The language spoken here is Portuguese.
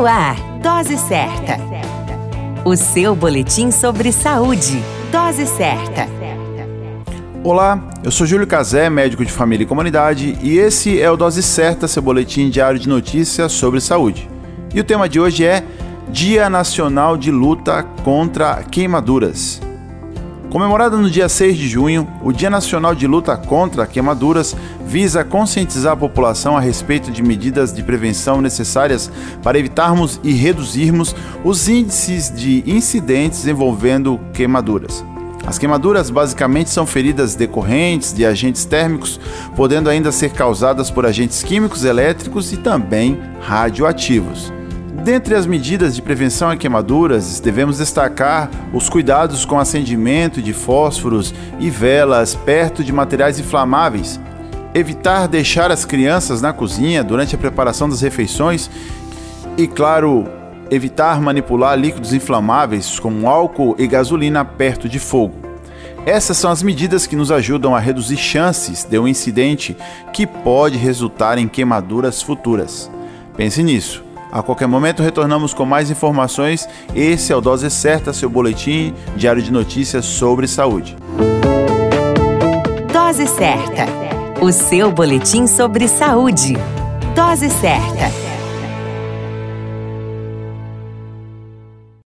No ar, Dose Certa. O seu boletim sobre saúde. Dose Certa. Olá, eu sou Júlio Cazé, médico de família e comunidade, e esse é o Dose Certa, seu boletim diário de notícias sobre saúde. E o tema de hoje é Dia Nacional de Luta contra Queimaduras. Comemorado no dia 6 de junho, o Dia Nacional de Luta contra Queimaduras visa conscientizar a população a respeito de medidas de prevenção necessárias para evitarmos e reduzirmos os índices de incidentes envolvendo queimaduras. As queimaduras basicamente são feridas decorrentes de agentes térmicos, podendo ainda ser causadas por agentes químicos, elétricos e também radioativos. Dentre as medidas de prevenção a queimaduras, devemos destacar os cuidados com acendimento de fósforos e velas perto de materiais inflamáveis, evitar deixar as crianças na cozinha durante a preparação das refeições e, claro, evitar manipular líquidos inflamáveis como álcool e gasolina perto de fogo. Essas são as medidas que nos ajudam a reduzir chances de um incidente que pode resultar em queimaduras futuras. Pense nisso. A qualquer momento retornamos com mais informações. Esse é o Dose Certa, seu boletim diário de notícias sobre saúde. Dose Certa, o seu boletim sobre saúde. Dose Certa.